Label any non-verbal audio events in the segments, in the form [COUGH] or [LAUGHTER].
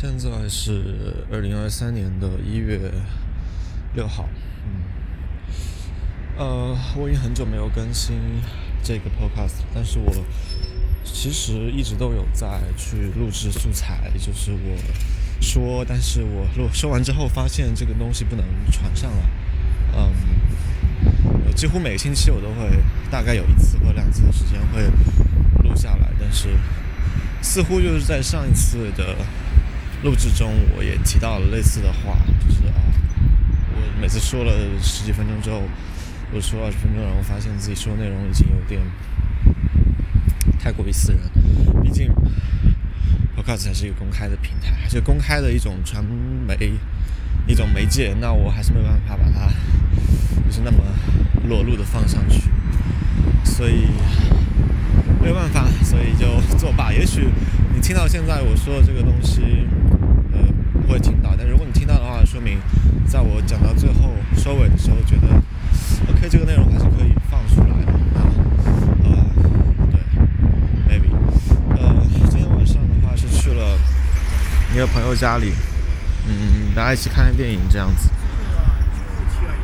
现在是二零二三年的一月六号，嗯，呃，我已经很久没有更新这个 podcast，但是我其实一直都有在去录制素材，就是我说，但是我录说完之后发现这个东西不能传上来，嗯，几乎每个星期我都会大概有一次或两次的时间会录下来，但是似乎就是在上一次的。录制中，我也提到了类似的话，就是啊，我每次说了十几分钟之后，我说二十分钟，然后发现自己说的内容已经有点太过于私人。毕竟，Podcast 还是一个公开的平台，还是公开的一种传媒、一种媒介，那我还是没有办法把它就是那么裸露的放上去，所以没有办法，所以就作罢。也许你听到现在我说的这个东西。会听到，但如果你听到的话，说明在我讲到最后收尾的时候，觉得 OK，这个内容还是可以放出来的。呃，对，maybe，呃，今天晚上的话是去了一个朋友家里，嗯，大家一起看看电影这样子。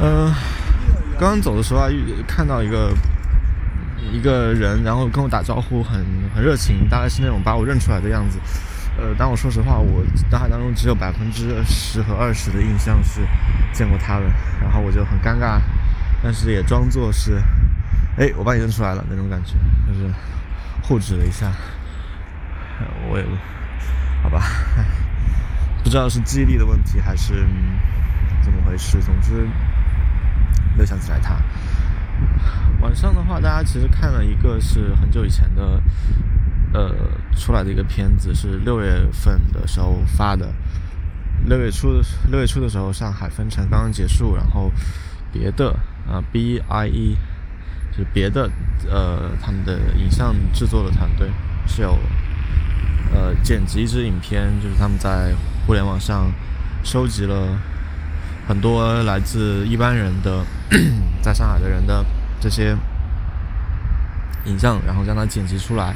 嗯，刚刚走的时候啊，看到一个一个人，然后跟我打招呼，很很热情，大概是那种把我认出来的样子。呃，但我说实话，我脑海当中只有百分之十和二十的印象是见过他的，然后我就很尴尬，但是也装作是，哎，我把你认出来了那种感觉，就是护指了一下，我也，好吧，[LAUGHS] 不知道是记忆力的问题还是怎么回事，总之没有想起来他。晚上的话，大家其实看了一个是很久以前的。呃，出来的一个片子是六月份的时候发的，六月初六月初的时候，上海分城刚刚结束，然后别的啊，B I E，就是别的呃，他们的影像制作的团队是有呃剪辑一支影片，就是他们在互联网上收集了很多来自一般人的在上海的人的这些影像，然后将它剪辑出来。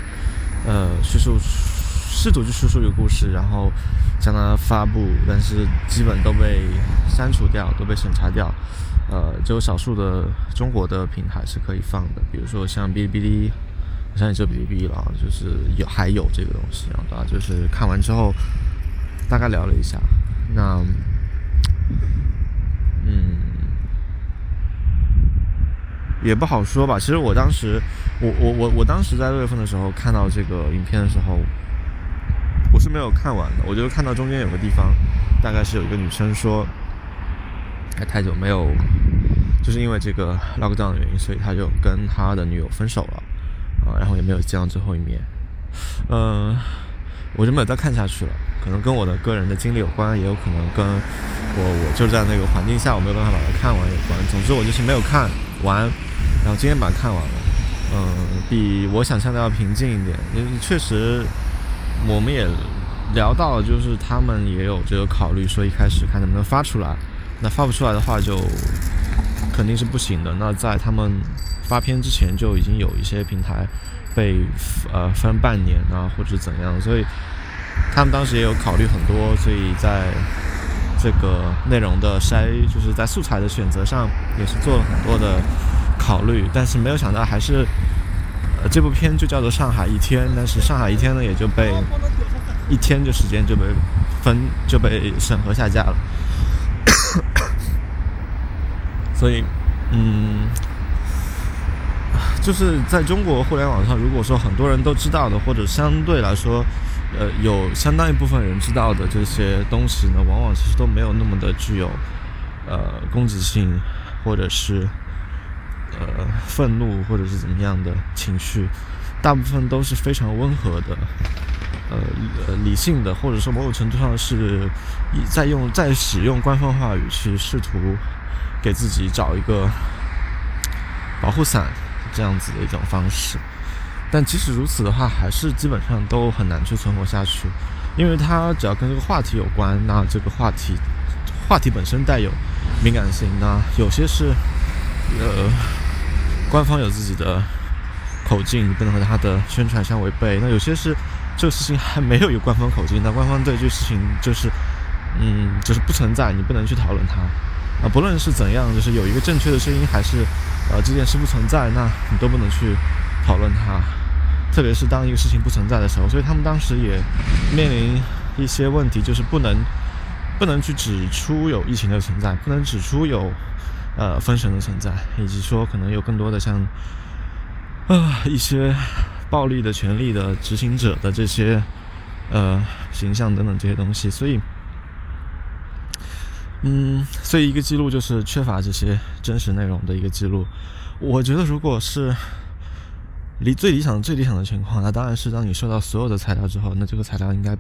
呃，叙述试图去叙述一个故事，然后将它发布，但是基本都被删除掉，都被审查掉。呃，只有少数的中国的平台是可以放的，比如说像哔哩哔哩，好像也就哔哩哔哩了，就是有还有这个东西。然后就是看完之后，大概聊了一下，那，嗯。也不好说吧。其实我当时，我我我我当时在六月份的时候看到这个影片的时候，我是没有看完的。我就看到中间有个地方，大概是有一个女生说，还太久没有，就是因为这个 lockdown 的原因，所以他就跟他的女友分手了，啊，然后也没有见到最后一面。嗯，我就没有再看下去了。可能跟我的个人的经历有关，也有可能跟我我就在那个环境下，我没有办法把它看完有关。总之，我就是没有看完。然后今天把它看完了，嗯，比我想象的要平静一点。因为确实，我们也聊到，就是他们也有这个考虑，说一开始看能不能发出来。那发不出来的话，就肯定是不行的。那在他们发片之前，就已经有一些平台被呃分半年啊，或者怎样。所以他们当时也有考虑很多，所以在这个内容的筛，就是在素材的选择上，也是做了很多的。考虑，但是没有想到还是，呃，这部片就叫做《上海一天》，但是《上海一天》呢也就被一天的时间就被分就被审核下架了。[COUGHS] 所以，嗯，就是在中国互联网上，如果说很多人都知道的，或者相对来说，呃，有相当一部分人知道的这些东西呢，往往其实都没有那么的具有呃攻击性，或者是。呃，愤怒或者是怎么样的情绪，大部分都是非常温和的，呃呃理性的，或者说某种程度上是在用在使用官方话语去试图给自己找一个保护伞这样子的一种方式。但即使如此的话，还是基本上都很难去存活下去，因为它只要跟这个话题有关，那这个话题话题本身带有敏感性，那有些是。呃，官方有自己的口径，你不能和他的宣传相违背。那有些是这个事情还没有一官方口径，那官方对这个事情就是，嗯，就是不存在，你不能去讨论它啊。不论是怎样，就是有一个正确的声音，还是呃这件事不存在，那你都不能去讨论它。特别是当一个事情不存在的时候，所以他们当时也面临一些问题，就是不能不能去指出有疫情的存在，不能指出有呃封神的存在，以及说可能有更多的像啊一些。暴力的权利的执行者的这些呃形象等等这些东西，所以，嗯，所以一个记录就是缺乏这些真实内容的一个记录。我觉得，如果是理最理想、最理想的情况，那当然是当你收到所有的材料之后，那这个材料应该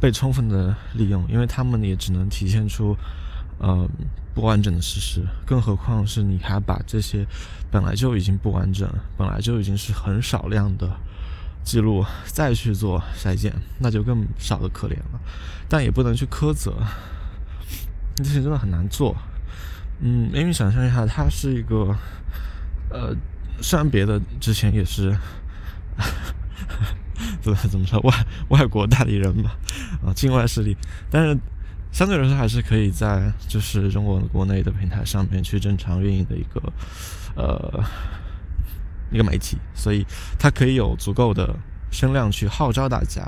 被充分的利用，因为他们也只能体现出。呃，不完整的事实，更何况是你还把这些本来就已经不完整、本来就已经是很少量的记录再去做筛检，那就更少的可怜了。但也不能去苛责，这些真的很难做。嗯，因为想象一下，它是一个呃，虽然别的之前也是 [LAUGHS] 怎么怎么说外外国代理人吧，啊，境外势力，但是。相对来说，还是可以在就是中国国内的平台上面去正常运营的一个呃一个媒体，所以它可以有足够的声量去号召大家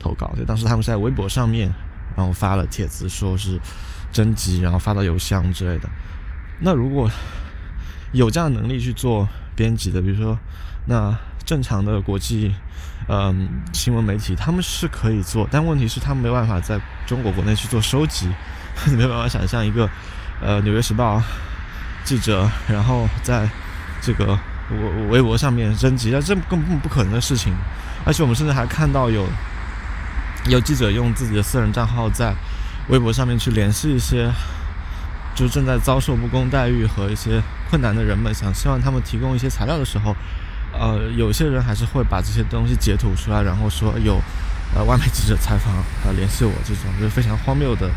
投稿。就当时他们是在微博上面，然后发了帖子，说是征集，然后发到邮箱之类的。那如果有这样的能力去做编辑的，比如说那正常的国际。嗯，新闻媒体他们是可以做，但问题是他们没办法在中国国内去做收集。[LAUGHS] 你没办法想象一个呃《纽约时报》记者，然后在这个微微博上面征集，那这根本不可能的事情。而且我们甚至还看到有有记者用自己的私人账号在微博上面去联系一些就正在遭受不公待遇和一些困难的人们，想希望他们提供一些材料的时候。呃，有些人还是会把这些东西截图出来，然后说有呃外媒记者采访呃联系我这种，就是非常荒谬的，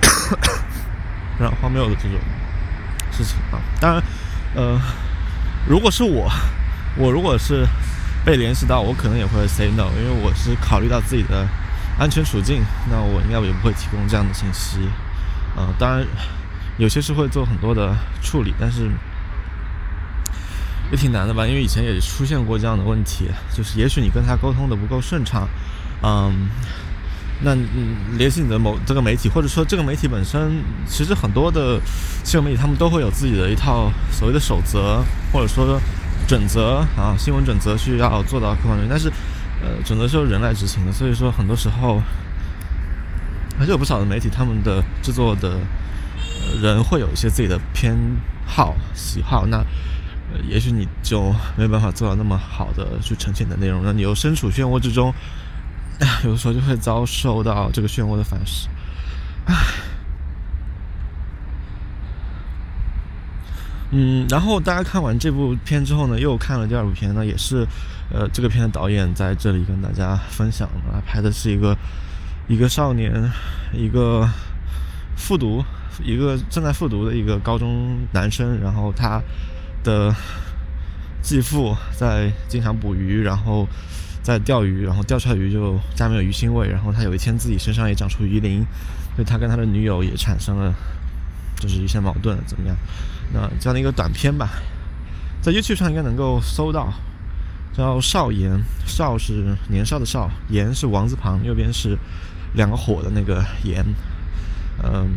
[COUGHS] 非常荒谬的这种事情啊。当然，呃，如果是我，我如果是被联系到，我可能也会 say no，因为我是考虑到自己的安全处境，那我应该也不会提供这样的信息。呃，当然有些是会做很多的处理，但是。也挺难的吧，因为以前也出现过这样的问题，就是也许你跟他沟通的不够顺畅，嗯，那联系你的某这个媒体，或者说这个媒体本身，其实很多的新闻媒体他们都会有自己的一套所谓的守则，或者说准则啊，新闻准则需要做到客观但是呃，准则是由人来执行的，所以说很多时候还是有不少的媒体他们的制作的人会有一些自己的偏好喜好，那。也许你就没有办法做到那么好的去呈现的内容，那你又身处漩涡之中，[SIGHS] 有的时候就会遭受到这个漩涡的反噬。唉，嗯，然后大家看完这部片之后呢，又看了第二部片呢，也是，呃，这个片的导演在这里跟大家分享了，拍的是一个一个少年，一个复读，一个正在复读的一个高中男生，然后他。的继父在经常捕鱼，然后在钓鱼，然后钓出来鱼就家没有鱼腥味。然后他有一天自己身上也长出鱼鳞，所以他跟他的女友也产生了就是一些矛盾，怎么样？那这样的一个短片吧，在 YouTube 上应该能够搜到，叫少言，少是年少的少，言是王字旁，右边是两个火的那个言，嗯。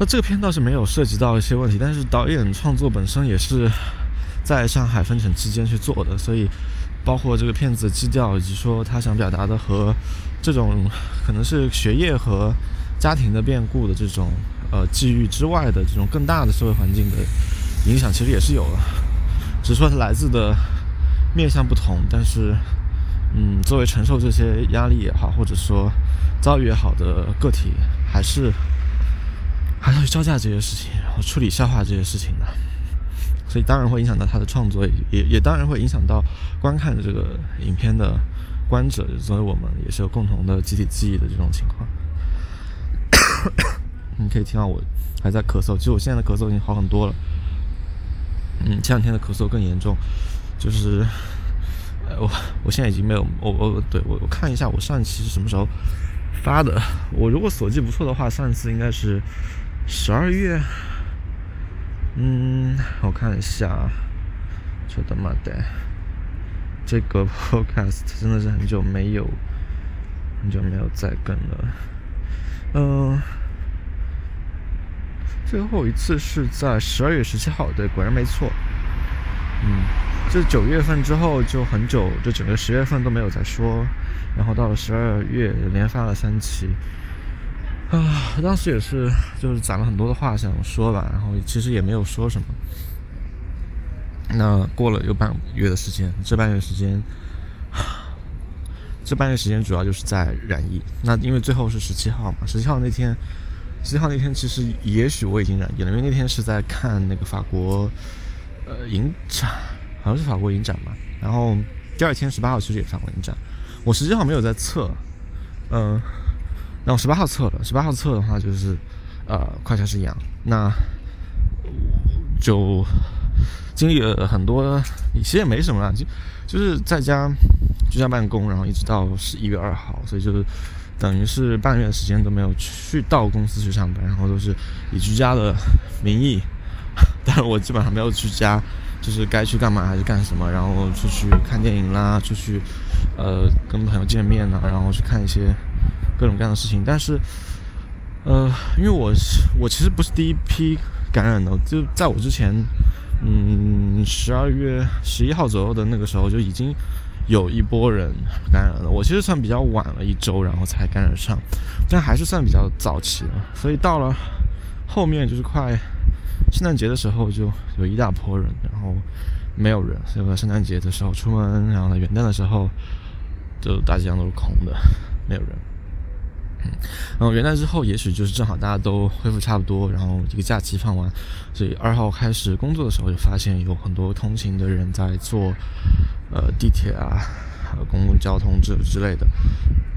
那这个片倒是没有涉及到一些问题，但是导演创作本身也是在上海分城期间去做的，所以包括这个片子基调以及说他想表达的和这种可能是学业和家庭的变故的这种呃际遇之外的这种更大的社会环境的影响，其实也是有的，只是说它来自的面向不同，但是嗯，作为承受这些压力也好，或者说遭遇也好的个体，还是。还要去招架这些事情，然后处理消化这些事情的，所以当然会影响到他的创作，也也当然会影响到观看这个影片的观者，所以我们也是有共同的集体记忆的这种情况。[COUGHS] 你可以听到我还在咳嗽，其实我现在的咳嗽已经好很多了。嗯，前两天的咳嗽更严重，就是呃，我我现在已经没有，我我对我我看一下我上一期是什么时候发的，我如果所记不错的话，上一次应该是十二月。嗯，我看一下，就他妈的，这个 podcast 真的是很久没有，很久没有再更了。嗯，最后一次是在十二月十七号，对，果然没错。嗯，这九月份之后就很久，就整个十月份都没有再说，然后到了十二月连发了三期。啊，当时也是，就是攒了很多的话想说吧，然后其实也没有说什么。那过了有半个月的时间，这半月时间，这半月时间主要就是在染疫。那因为最后是十七号嘛，十七号那天，十七号那天其实也许我已经染疫了，因为那天是在看那个法国呃影展，好像是法国影展吧。然后第二天十八号其实也法国影展，我十七号没有在测，嗯。然后十八号测了，十八号测的话就是，呃，快筛是阳，那就经历了很多，其实也没什么了，就就是在家居家办公，然后一直到十一月二号，所以就是等于是半月的时间都没有去到公司去上班，然后都是以居家的名义，[LAUGHS] 但是我基本上没有居家，就是该去干嘛还是干什么，然后出去看电影啦，出去呃跟朋友见面啊，然后去看一些。各种各样的事情，但是，呃，因为我是我其实不是第一批感染的，就在我之前，嗯，十二月十一号左右的那个时候就已经有一波人感染了。我其实算比较晚了一周，然后才感染上，但还是算比较早期的。所以到了后面就是快圣诞节的时候，就有一大波人，然后没有人。所以圣诞节的时候出门，然后呢元旦的时候，就大街上都是空的，没有人。然后元旦之后，也许就是正好大家都恢复差不多，然后这个假期放完，所以二号开始工作的时候，就发现有很多通勤的人在坐，呃，地铁啊，公共交通之之类的，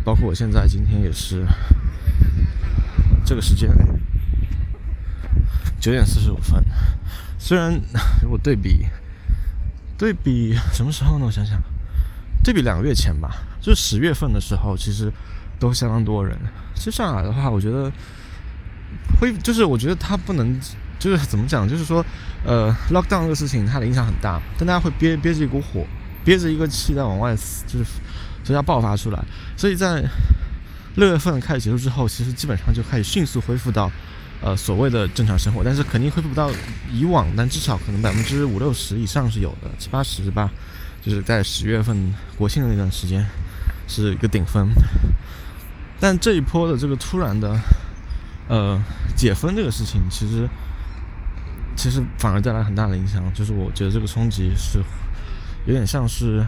包括我现在今天也是这个时间，九点四十五分。虽然如果对比对比什么时候呢？我想想，对比两个月前吧，就是十月份的时候，其实。都相当多人。其实上海的话，我觉得会就是我觉得它不能就是怎么讲，就是说呃，lockdown 这个事情它的影响很大，但大家会憋憋着一股火，憋着一个气在往外，就是所以要爆发出来。所以在六月份开始结束之后，其实基本上就开始迅速恢复到呃所谓的正常生活，但是肯定恢复不到以往，但至少可能百分之五六十以上是有的，七八十吧。就是在十月份国庆的那段时间是一个顶峰。但这一波的这个突然的，呃，解封这个事情，其实其实反而带来很大的影响。就是我觉得这个冲击是有点像是，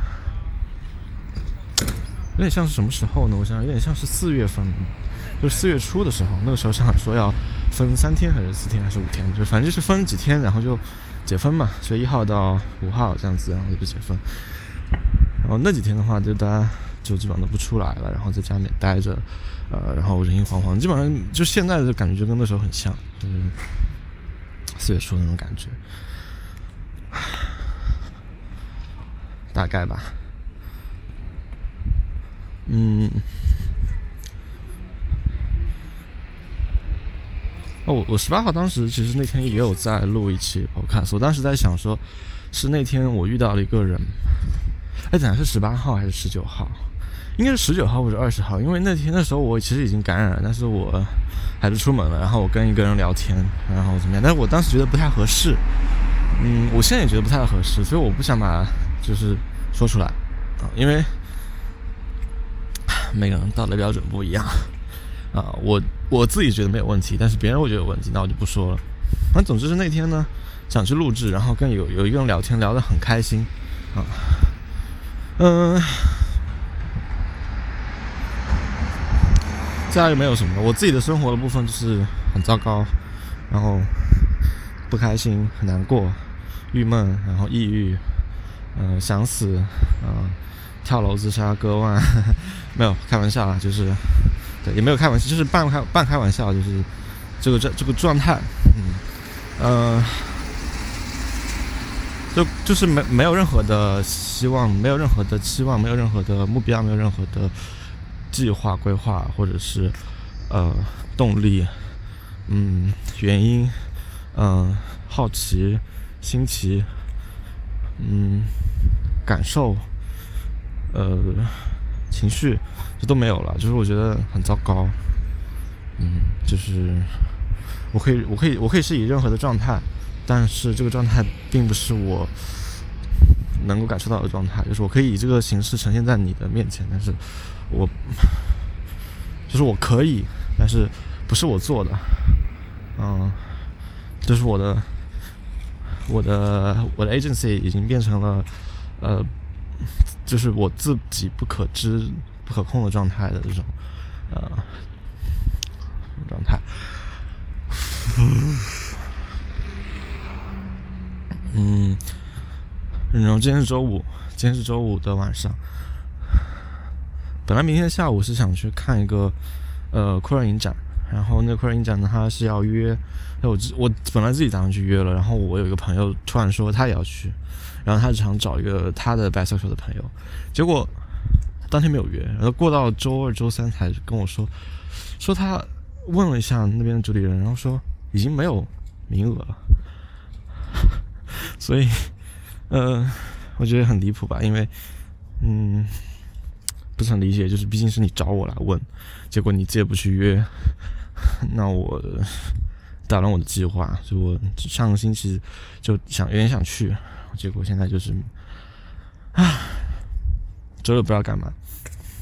有点像是什么时候呢？我想有点像是四月份，就四月初的时候，那个时候上海说要分三天还是四天还是五天，就反正就是分几天，然后就解封嘛，所以一号到五号这样子，然后就解封。然后那几天的话，就大家。就基本上都不出来了，然后在家里面待着，呃，然后人心惶惶，基本上就现在的感觉就跟那时候很像，就是四月初那种感觉，大概吧。嗯，哦，我我十八号当时其实那天也有在录一期 podcast，我当时在想说，是那天我遇到了一个人，哎，咱是十八号还是十九号？应该是十九号或者二十号，因为那天那时候我其实已经感染了，但是我还是出门了。然后我跟一个人聊天，然后怎么样？但是我当时觉得不太合适，嗯，我现在也觉得不太合适，所以我不想把就是说出来啊，因为每个人道德标准不一样 [LAUGHS] 啊。我我自己觉得没有问题，但是别人会觉得有问题，那我就不说了。反正总之是那天呢，想去录制，然后跟有有一个人聊天，聊得很开心啊，嗯。家又没有什么，我自己的生活的部分就是很糟糕，然后不开心、很难过、郁闷，然后抑郁，嗯，想死，嗯，跳楼自杀、割腕，没有开玩笑啊，就是，对，也没有开玩笑，就是半开半开玩笑，就是这个这这个状态，嗯，呃，就就是没没有任何的希望，没有任何的期望，没有任何的目标，没有任何的计划规划，或者是呃动力，嗯，原因，嗯，好奇，新奇，嗯，感受，呃，情绪，这都没有了，就是我觉得很糟糕，嗯，就是我可以，我可以，我可以是以任何的状态。但是这个状态并不是我能够感受到的状态，就是我可以以这个形式呈现在你的面前，但是我就是我可以，但是不是我做的，嗯，就是我的我的我的 agency 已经变成了呃，就是我自己不可知、不可控的状态的这种呃状态。嗯，然后今天是周五，今天是周五的晚上。本来明天下午是想去看一个呃酷热影展，然后那酷热影展呢，他是要约，我我本来自己打算去约了，然后我有一个朋友突然说他也要去，然后他就想找一个他的白色球的朋友，结果当天没有约，然后过到周二、周三才跟我说，说他问了一下那边的主理人，然后说已经没有名额了。[LAUGHS] 所以，呃，我觉得很离谱吧，因为，嗯，不是很理解，就是毕竟是你找我来问，结果你自己不去约，[LAUGHS] 那我打乱我的计划，就我上个星期就想有点想去，结果现在就是，唉，周六不知道干嘛，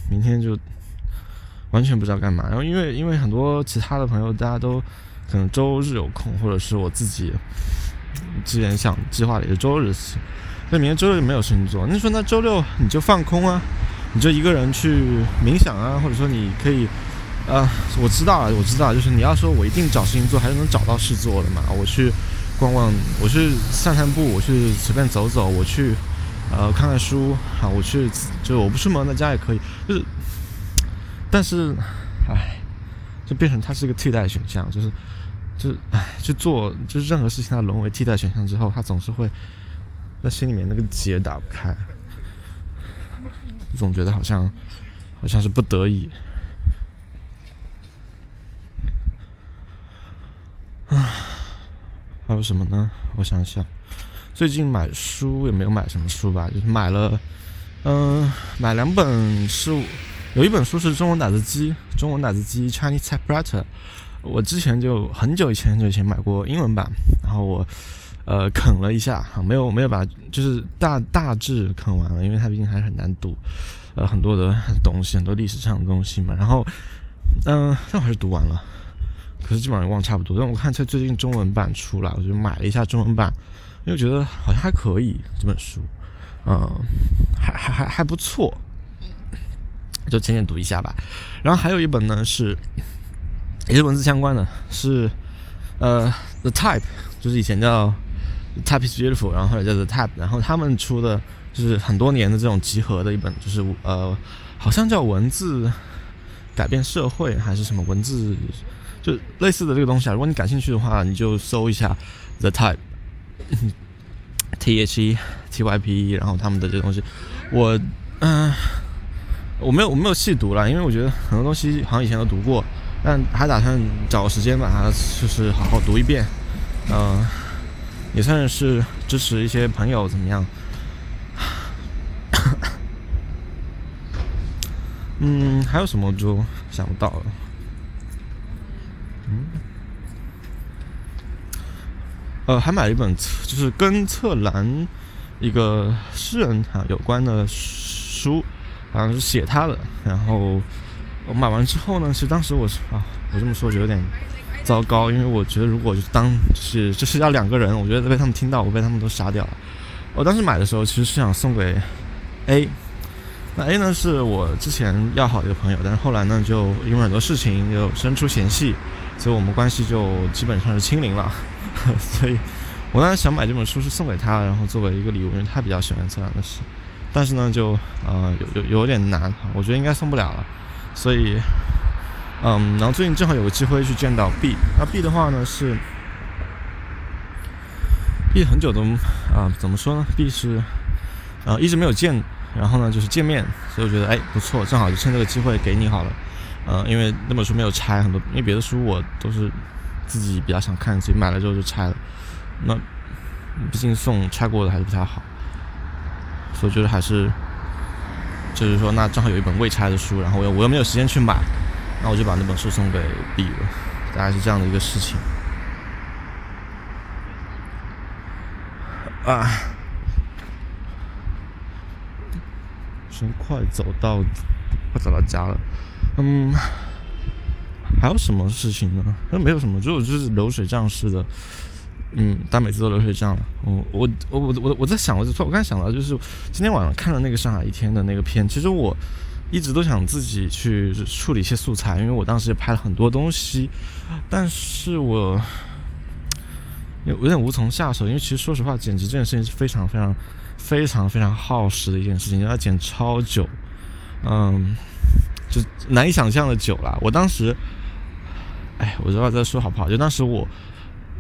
明天就完全不知道干嘛，然后因为因为很多其他的朋友大家都可能周日有空，或者是我自己。之前想计划的是周日去，那明天周六就没有事情做。你说那周六你就放空啊，你就一个人去冥想啊，或者说你可以，啊，我知道了，我知道，就是你要说我一定找事情做，还是能找到事做的嘛。我去逛逛，我去散散步，我去随便走走，我去呃看看书啊，我去就我不出门在家也可以，就是，但是，唉，就变成它是一个替代选项，就是。就唉，去做就是任何事情，它沦为替代选项之后，他总是会在心里面那个结打不开，总觉得好像好像是不得已。啊，还有什么呢？我想想，最近买书也没有买什么书吧，就是买了，嗯，买两本是，有一本书是中文打字机，中文打字机 Chinese Typewriter。我之前就很久以前就以前买过英文版，然后我呃啃了一下，没有没有把就是大大致啃完了，因为它毕竟还是很难读，呃很多的东西，很多历史上的东西嘛。然后嗯，但我还是读完了，可是基本上忘差不多。但我看这最近中文版出来，我就买了一下中文版，因为觉得好像还可以这本书，嗯，还还还还不错，就浅浅读一下吧。然后还有一本呢是。也是文字相关的，是呃，The Type，就是以前叫 Type is Beautiful，然后后来叫 The Type，然后他们出的就是很多年的这种集合的一本，就是呃，好像叫文字改变社会还是什么文字，就类似的这个东西啊。如果你感兴趣的话，你就搜一下 The Type，T [LAUGHS] H E T Y P E，然后他们的这东西，我嗯，我没有我没有细读了，因为我觉得很多东西好像以前都读过。但还打算找个时间把它就是好好读一遍，嗯，也算是支持一些朋友怎么样？[COUGHS] 嗯，还有什么就想不到了。嗯，呃，还买了一本就是跟策兰一个诗人哈有关的书，好像是写他的，然后。我买完之后呢，其实当时我是啊，我这么说就有点糟糕，因为我觉得如果就当是就是要两个人，我觉得被他们听到，我被他们都杀掉了。我当时买的时候其实是想送给 A，那 A 呢是我之前要好的一个朋友，但是后来呢就因为很多事情就生出嫌隙，所以我们关系就基本上是清零了。[LAUGHS] 所以我当时想买这本书是送给他，然后作为一个礼物，因为他比较喜欢这样的事。但是呢就呃有有有点难，我觉得应该送不了了。所以，嗯，然后最近正好有个机会去见到 B，那 B 的话呢是，，B 很久都啊，怎么说呢？？B 是呃一直没有见，然后呢就是见面，所以我觉得哎不错，正好就趁这个机会给你好了。呃，因为那本书没有拆，很多因为别的书我都是自己比较想看，所以买了之后就拆了。那毕竟送拆过的还是不太好，所以觉得还是就是说，那正好有一本未拆的书，然后我又我又没有时间去买，那我就把那本书送给 B 了，大概是这样的一个事情。啊，真快走到快走到家了，嗯，还有什么事情呢？那没有什么，就就是流水账式的。嗯，但每次都流水账了。我我我我我我在想，我就我刚想到，就是今天晚上看了那个上海一天的那个片。其实我一直都想自己去处理一些素材，因为我当时也拍了很多东西，但是我有有点无从下手。因为其实说实话，剪辑这件事情是非常非常非常非常耗时的一件事情，要剪超久，嗯，就难以想象的久了。我当时，哎，我知道在说好不好？就当时我。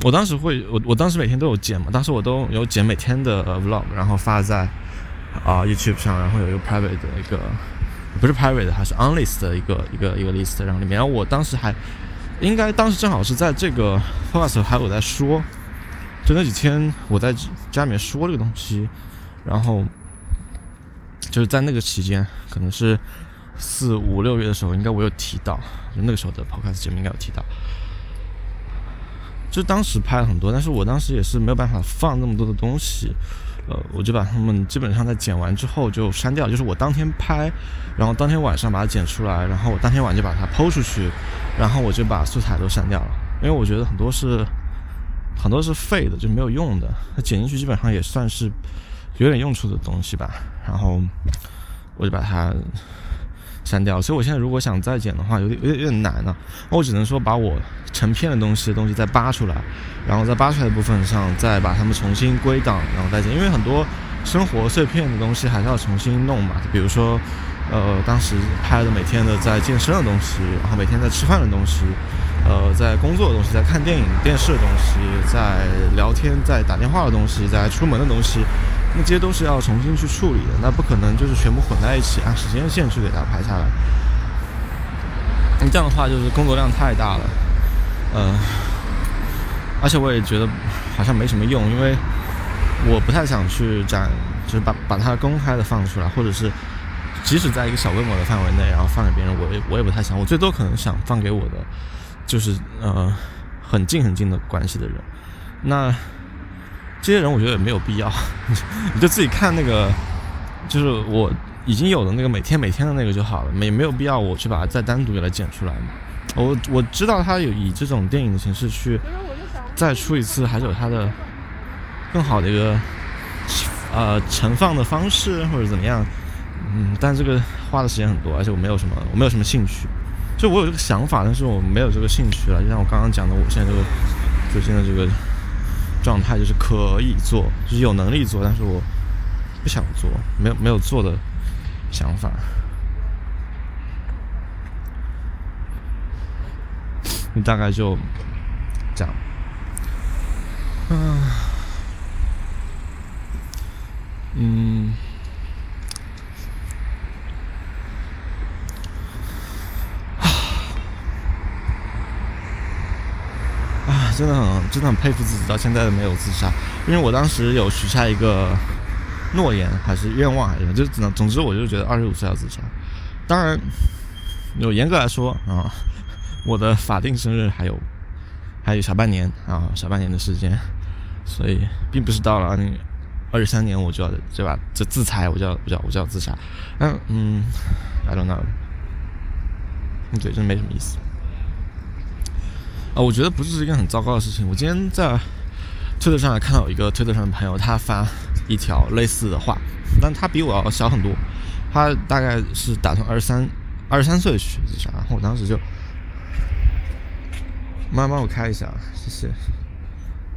我当时会，我我当时每天都有剪嘛，当时我都有剪每天的 vlog，然后发在啊 YouTube 上，然后有一个 private 的一个，不是 private，还是 unlist 的一个一个一个 list，然后里面，然后我当时还应该当时正好是在这个 podcast 还有在说，就那几天我在家里面说这个东西，然后就是在那个期间，可能是四五六月的时候，应该我有提到，那个时候的 podcast 节目应该有提到。就当时拍了很多，但是我当时也是没有办法放那么多的东西，呃，我就把他们基本上在剪完之后就删掉，就是我当天拍，然后当天晚上把它剪出来，然后我当天晚就把它抛出去，然后我就把素材都删掉了，因为我觉得很多是很多是废的，就没有用的，它剪进去基本上也算是有点用处的东西吧，然后我就把它。删掉，所以我现在如果想再剪的话，有点有点有点难了。我只能说把我成片的东西东西再扒出来，然后在扒出来的部分上再把它们重新归档，然后再剪。因为很多生活碎片的东西还是要重新弄嘛。比如说，呃，当时拍的每天的在健身的东西，然后每天在吃饭的东西，呃，在工作的东西，在看电影电视的东西，在聊天在打电话的东西，在出门的东西。那这些都是要重新去处理的，那不可能就是全部混在一起，按时间线去给它排下来。那这样的话就是工作量太大了，呃，而且我也觉得好像没什么用，因为我不太想去展，就是把把它公开的放出来，或者是即使在一个小规模的范围内，然后放给别人，我也我也不太想。我最多可能想放给我的，就是呃很近很近的关系的人。那。这些人我觉得也没有必要，[LAUGHS] 你就自己看那个，就是我已经有的那个每天每天的那个就好了，没没有必要我去把它再单独给它剪出来嘛。我我知道他有以这种电影的形式去再出一次，还是有它的更好的一个呃盛放的方式或者怎么样，嗯，但这个花的时间很多，而且我没有什么我没有什么兴趣，就我有这个想法，但是我没有这个兴趣了。就像我刚刚讲的，我现在这个最近的这个。状态就是可以做，就是有能力做，但是我不想做，没有没有做的想法。你大概就这样，嗯，嗯。真的很真的很佩服自己，到现在都没有自杀。因为我当时有许下一个诺言，还是愿望，还是就只能总之，我就觉得二十五岁要自杀。当然，有严格来说啊，我的法定生日还有还有小半年啊，小半年的时间，所以并不是到了二零二十三年我就要对吧？这自裁，我就要我就要我就要自杀。嗯嗯，I don't know，对，这没什么意思。啊，我觉得不是一件很糟糕的事情。我今天在推特上还看到一个推特上的朋友，他发一条类似的话，但他比我要小很多。他大概是打算二十三、二十三岁去自杀。然后我当时就，妈帮我开一下，谢谢。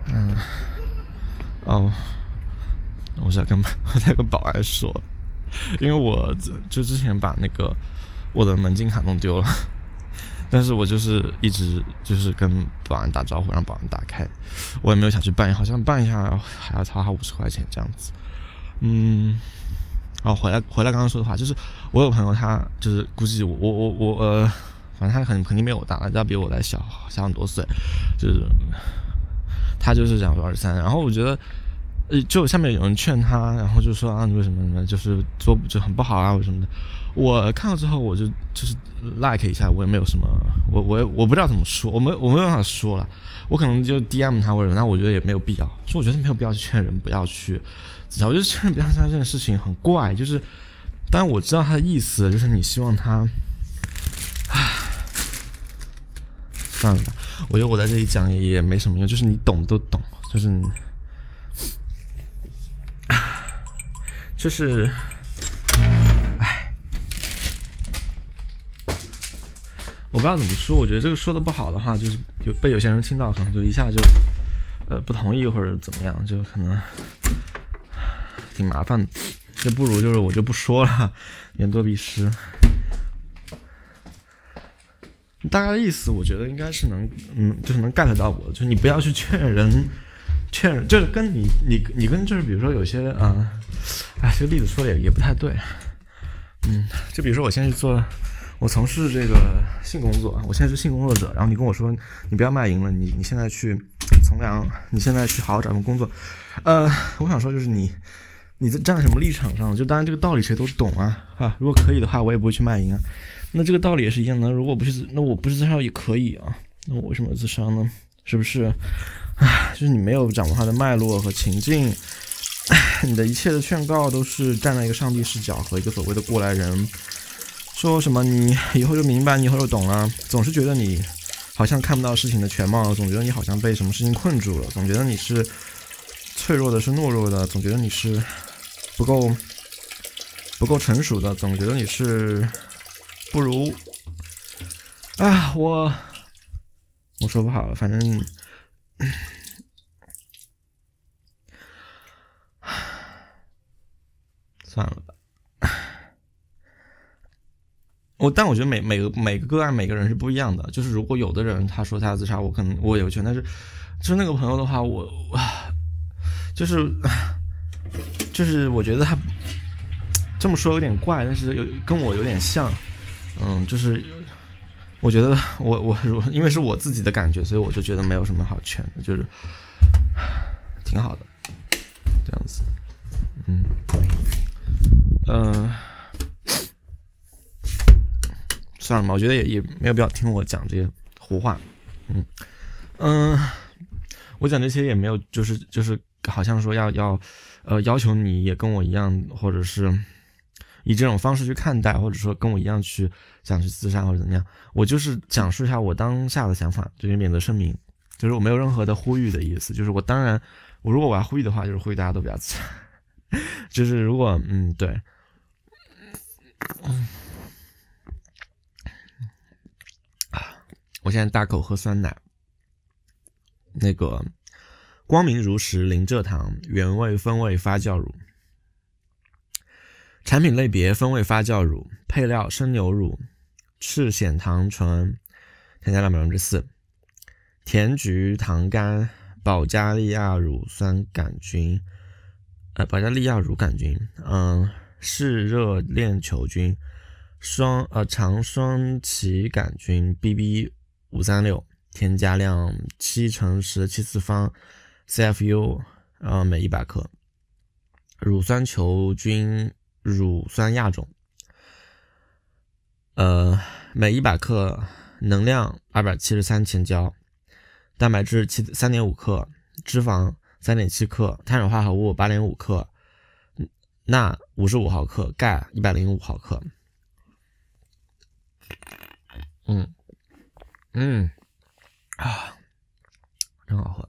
嗯，哦，我在跟我在跟保安说，因为我就之前把那个我的门禁卡弄丢了。但是我就是一直就是跟保安打招呼，让保安打开，我也没有想去办，好像办一下还要掏他五十块钱这样子。嗯，哦，回来回来刚刚说的话，就是我有朋友，他就是估计我我我我呃，反正他肯肯定没有我大，他比我来小小很多岁，就是他就是讲说二十三，然后我觉得。呃，就下面有人劝他，然后就说啊，你为什么什么，就是做就很不好啊，为什么的？我看到之后，我就就是 like 一下，我也没有什么，我我我不知道怎么说，我没我没有办法说了，我可能就 DM 他或者那我觉得也没有必要，说我觉得没有必要去劝人不要去，我觉得劝人不要自杀这件事情很怪，就是，但我知道他的意思，就是你希望他，唉，算了吧，我觉得我在这里讲也没什么用，就是你懂都懂，就是。就是，唉，我不知道怎么说。我觉得这个说的不好的话，就是有被有些人听到，可能就一下就，呃，不同意或者怎么样，就可能挺麻烦的。就不如就是我就不说了，言多必失。大概的意思，我觉得应该是能，嗯，就是能 get 到我。就你不要去劝人，劝人就是跟你，你，你跟就是比如说有些啊。哎，这个例子说的也也不太对。嗯，就比如说我现在去做，我从事这个性工作，我现在是性工作者，然后你跟我说你不要卖淫了，你你现在去从良，你现在去好好找份工作。呃，我想说就是你你在站在什么立场上？就当然这个道理谁都懂啊啊！如果可以的话，我也不会去卖淫啊。那这个道理也是一样的。如果不是，那我不是自杀也可以啊。那我为什么要自杀呢？是不是？唉，就是你没有掌握它的脉络和情境。[LAUGHS] 你的一切的劝告都是站在一个上帝视角和一个所谓的过来人，说什么你以后就明白，你以后就懂了，总是觉得你好像看不到事情的全貌，总觉得你好像被什么事情困住了，总觉得你是脆弱的，是懦弱的，总觉得你是不够不够成熟的，总觉得你是不如啊，我我说不好了，反正。算了吧，我但我觉得每每个每个个案每个人是不一样的。就是如果有的人他说他要自杀，我可能我有权。但是，就是那个朋友的话，我就是就是我觉得他这么说有点怪，但是有跟我有点像。嗯，就是我觉得我我因为是我自己的感觉，所以我就觉得没有什么好劝的，就是挺好的这样子，嗯。嗯，算了吧，我觉得也也没有必要听我讲这些胡话。嗯嗯，我讲这些也没有，就是就是好像说要要呃要求你也跟我一样，或者是以这种方式去看待，或者说跟我一样去想去自杀或者怎么样。我就是讲述一下我当下的想法，就是免责声明，就是我没有任何的呼吁的意思。就是我当然，我如果我要呼吁的话，就是呼吁大家都不要自杀。[LAUGHS] 就是如果嗯对。我现在大口喝酸奶，那个光明如实零蔗糖原味风味发酵乳，产品类别风味发酵乳，配料生牛乳、赤藓糖醇，添加量百分之四，甜菊糖苷、保加利亚乳酸杆菌，呃，保加利亚乳杆菌，嗯。嗜热链球菌、双呃长双歧杆菌 BB 五三六，添加量七乘十七次方 CFU，呃每一百克。乳酸球菌乳酸亚种，呃每一百克能量二百七十三千焦，蛋白质七三点五克，脂肪三点七克，碳水化合物八点五克。钠五十五毫克，钙一百零五毫克。嗯嗯啊，真好喝。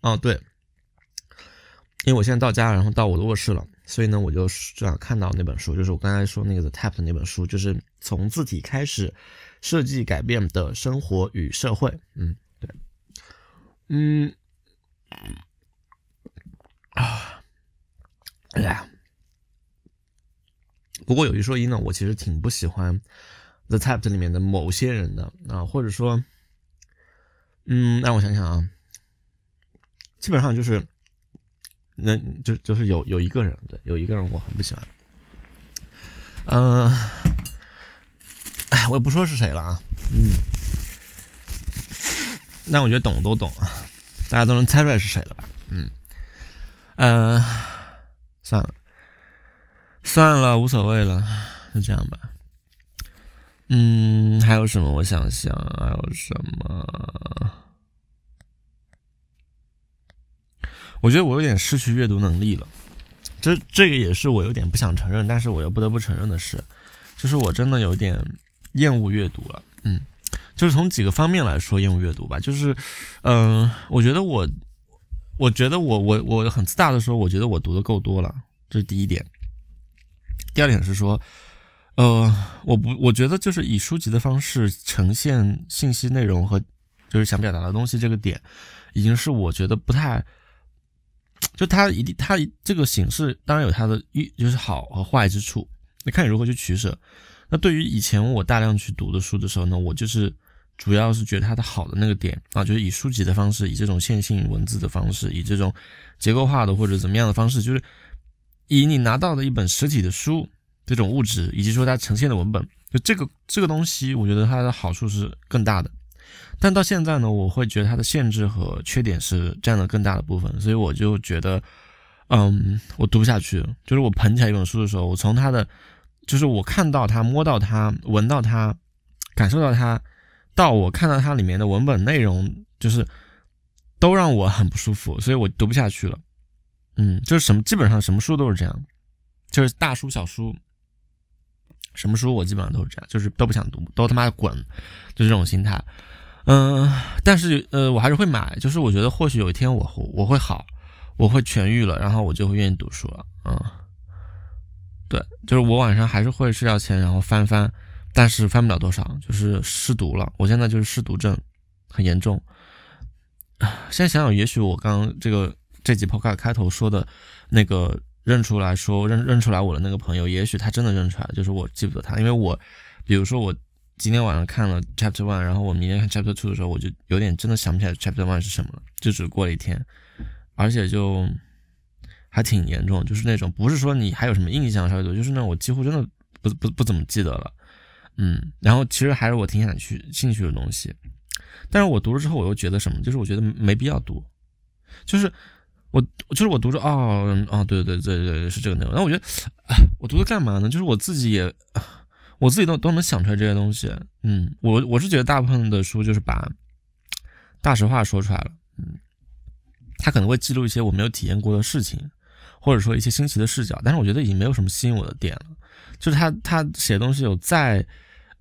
哦对，因为我现在到家了，然后到我的卧室了，所以呢，我就正好看到那本书，就是我刚才说那个 The Tap 的那本书，就是从字体开始设计改变的生活与社会。嗯，对，嗯啊。哎呀，不过有一说一呢，我其实挺不喜欢 The Type 里面的某些人的啊，或者说，嗯，让我想想啊，基本上就是，那就就是有有一个人，对，有一个人我很不喜欢，嗯，哎，我也不说是谁了啊，嗯，那我觉得懂都懂啊，大家都能猜出来是谁了吧？嗯，呃，算了，算了，无所谓了，就这样吧。嗯，还有什么？我想想，还有什么？我觉得我有点失去阅读能力了，这这个也是我有点不想承认，但是我又不得不承认的事，就是我真的有点厌恶阅读了。嗯，就是从几个方面来说厌恶阅读吧，就是，嗯，我觉得我，我觉得我我我很自大的说，我觉得我读的够多了，这是第一点。第二点是说。呃，我不，我觉得就是以书籍的方式呈现信息内容和就是想表达的东西，这个点已经是我觉得不太，就它一定它这个形式当然有它的一就是好和坏之处，你看你如何去取舍。那对于以前我大量去读的书的时候呢，我就是主要是觉得它的好的那个点啊，就是以书籍的方式，以这种线性文字的方式，以这种结构化的或者怎么样的方式，就是以你拿到的一本实体的书。这种物质，以及说它呈现的文本，就这个这个东西，我觉得它的好处是更大的。但到现在呢，我会觉得它的限制和缺点是占了更大的部分，所以我就觉得，嗯，我读不下去。就是我捧起来一本书的时候，我从它的，就是我看到它、摸到它、闻到它、感受到它，到我看到它里面的文本内容，就是都让我很不舒服，所以我读不下去了。嗯，就是什么，基本上什么书都是这样，就是大书小书。什么书我基本上都是这样，就是都不想读，都他妈的滚，就这种心态。嗯，但是呃，我还是会买，就是我觉得或许有一天我我会好，我会痊愈了，然后我就会愿意读书了。嗯，对，就是我晚上还是会睡觉前然后翻翻，但是翻不了多少，就是失读了。我现在就是失读症很严重。现在想想，也许我刚刚这个这几 podcast 开头说的那个。认出来说认认出来我的那个朋友，也许他真的认出来了，就是我记不得他，因为我，比如说我今天晚上看了 Chapter One，然后我明天看 Chapter Two 的时候，我就有点真的想不起来 Chapter One 是什么了，就只过了一天，而且就还挺严重，就是那种不是说你还有什么印象稍微多，就是那种我几乎真的不不不怎么记得了，嗯，然后其实还是我挺想去兴趣的东西，但是我读了之后我又觉得什么，就是我觉得没必要读，就是。我就是我读着哦哦对对对对对是这个内容，那我觉得，我读它干嘛呢？就是我自己也，我自己都都能想出来这些东西。嗯，我我是觉得大部分的书就是把大实话说出来了。嗯，他可能会记录一些我没有体验过的事情，或者说一些新奇的视角，但是我觉得已经没有什么吸引我的点了。就是他他写东西有再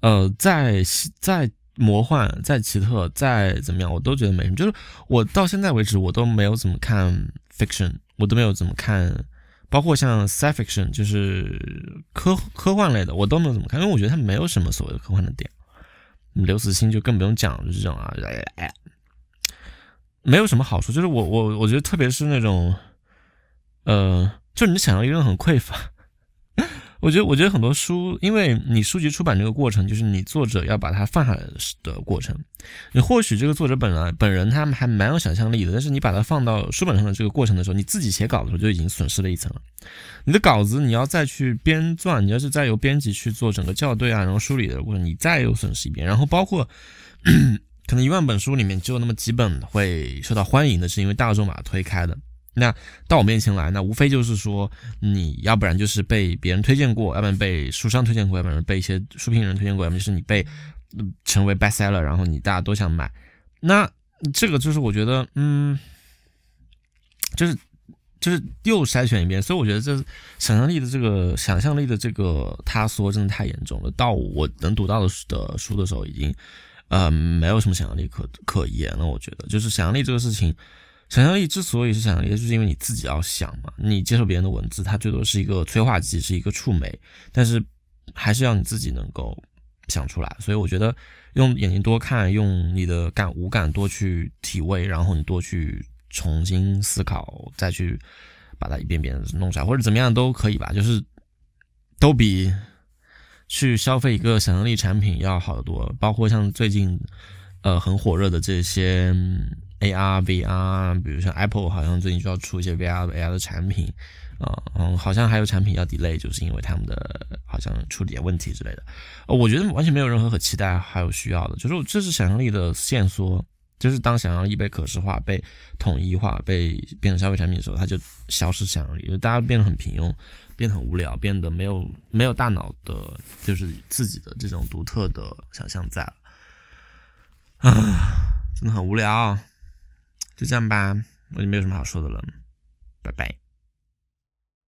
呃再再。魔幻再奇特再怎么样，我都觉得没什么。就是我到现在为止，我都没有怎么看 fiction，我都没有怎么看，包括像 sci fiction，就是科科幻类的，我都没有怎么看，因为我觉得它没有什么所谓的科幻的点。刘慈欣就更不用讲，就是这种啊，哎，没有什么好处。就是我我我觉得，特别是那种，呃，就你想象力很匮乏。我觉得，我觉得很多书，因为你书籍出版这个过程，就是你作者要把它放下来的过程。你或许这个作者本来本人他们还蛮有想象力的，但是你把它放到书本上的这个过程的时候，你自己写稿的时候就已经损失了一层了。你的稿子你要再去编撰，你要是再由编辑去做整个校对啊，然后梳理的过程，你再又损失一遍。然后包括 [CLEARS THROAT] 可能一万本书里面只有那么几本会受到欢迎的，是因为大众把它推开的。那到我面前来，那无非就是说，你要不然就是被别人推荐过，要不然被书商推荐过，要不然被一些书评人推荐过，要么就是你被成为 bestseller，然后你大家都想买。那这个就是我觉得，嗯，就是就是又筛选一遍，所以我觉得这想象力的这个想象力的这个塌缩真的太严重了。到我能读到的的书的时候，已经呃没有什么想象力可可言了。我觉得，就是想象力这个事情。想象力之所以是想象力，就是因为你自己要想嘛。你接受别人的文字，它最多是一个催化剂，是一个触媒，但是还是要你自己能够想出来。所以我觉得用眼睛多看，用你的感五感多去体味，然后你多去重新思考，再去把它一遍遍弄出来，或者怎么样都可以吧。就是都比去消费一个想象力产品要好得多。包括像最近呃很火热的这些 AR、VR，比如像 Apple 好像最近就要出一些 VR、AR 的产品啊，嗯，好像还有产品要 delay，就是因为他们的好像处理问题之类的。呃，我觉得完全没有任何可期待还有需要的，就是这是想象力的线索。就是当想象力被可视化、被统一化、被变成消费产品的时候，它就消失想象力，就大家变得很平庸，变得很无聊，变得没有没有大脑的，就是自己的这种独特的想象在了。啊，真的很无聊，就这样吧，我就没有什么好说的了，拜拜。